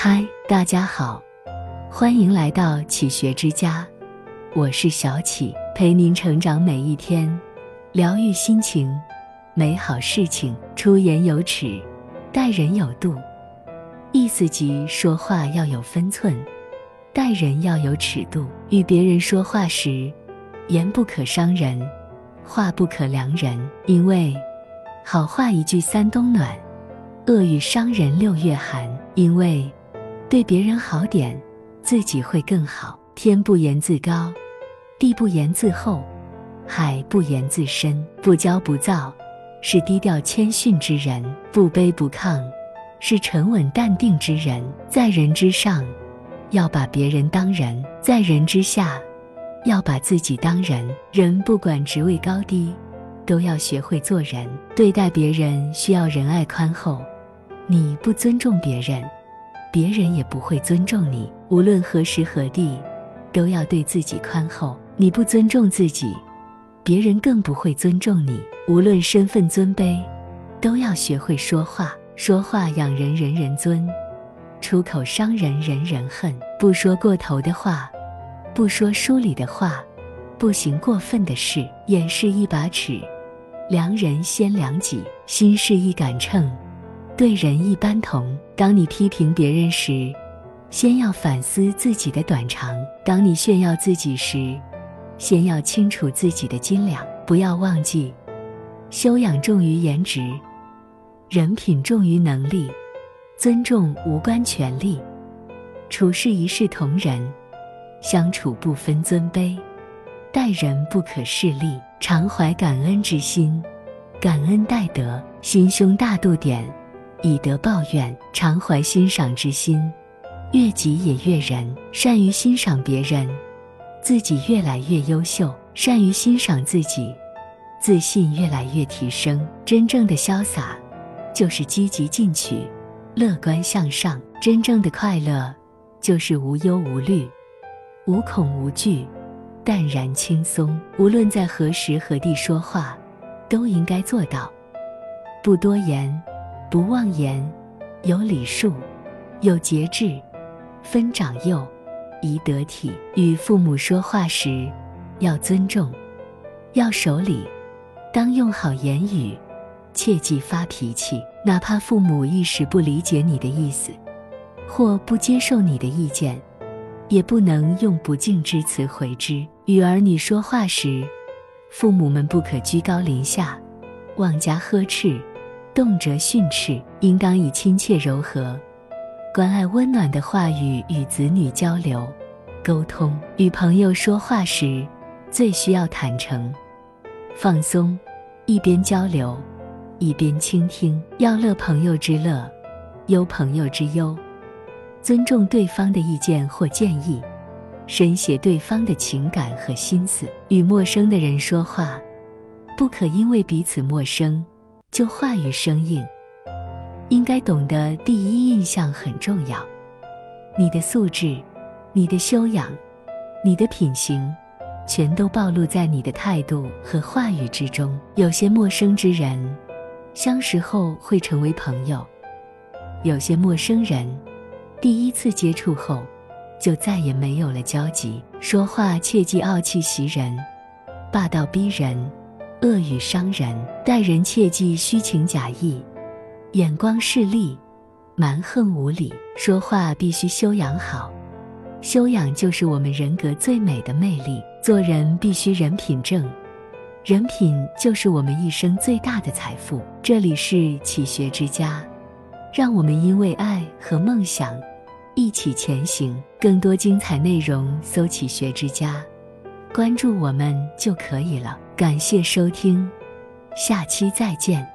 嗨，大家好，欢迎来到启学之家，我是小启，陪您成长每一天，疗愈心情，美好事情。出言有尺，待人有度，意思即说话要有分寸，待人要有尺度。与别人说话时，言不可伤人，话不可凉人，因为好话一句三冬暖，恶语伤人六月寒。因为对别人好点，自己会更好。天不言自高，地不言自厚，海不言自深。不骄不躁，是低调谦逊之人；不卑不亢，是沉稳淡定之人。在人之上，要把别人当人；在人之下，要把自己当人。人不管职位高低，都要学会做人。对待别人需要仁爱宽厚。你不尊重别人。别人也不会尊重你。无论何时何地，都要对自己宽厚。你不尊重自己，别人更不会尊重你。无论身份尊卑，都要学会说话。说话养人，人人尊；出口伤人，人人恨。不说过头的话，不说疏离的话，不行过分的事。眼是一把尺，量人先量己；心是一杆秤。对人一般同。当你批评别人时，先要反思自己的短长；当你炫耀自己时，先要清楚自己的斤两。不要忘记，修养重于颜值，人品重于能力，尊重无关权力，处事一视同仁，相处不分尊卑，待人不可势利，常怀感恩之心，感恩戴德，心胸大度点。以德报怨，常怀欣赏之心，悦己也悦人，善于欣赏别人，自己越来越优秀；善于欣赏自己，自信越来越提升。真正的潇洒，就是积极进取，乐观向上；真正的快乐，就是无忧无虑，无恐无惧，淡然轻松。无论在何时何地说话，都应该做到不多言。不妄言，有礼数，有节制，分长幼，宜得体。与父母说话时，要尊重，要守礼，当用好言语，切忌发脾气。哪怕父母一时不理解你的意思，或不接受你的意见，也不能用不敬之词回之。与儿女说话时，父母们不可居高临下，妄加呵斥。动辄训斥，应当以亲切柔和、关爱温暖的话语与子女交流、沟通。与朋友说话时，最需要坦诚、放松，一边交流，一边倾听，要乐朋友之乐，忧朋友之忧，尊重对方的意见或建议，深写对方的情感和心思。与陌生的人说话，不可因为彼此陌生。就话语生硬，应该懂得第一印象很重要。你的素质、你的修养、你的品行，全都暴露在你的态度和话语之中。有些陌生之人，相识后会成为朋友；有些陌生人，第一次接触后，就再也没有了交集。说话切忌傲气袭人、霸道逼人。恶语伤人，待人切忌虚情假意、眼光势利、蛮横无理。说话必须修养好，修养就是我们人格最美的魅力。做人必须人品正，人品就是我们一生最大的财富。这里是启学之家，让我们因为爱和梦想一起前行。更多精彩内容，搜“启学之家”。关注我们就可以了。感谢收听，下期再见。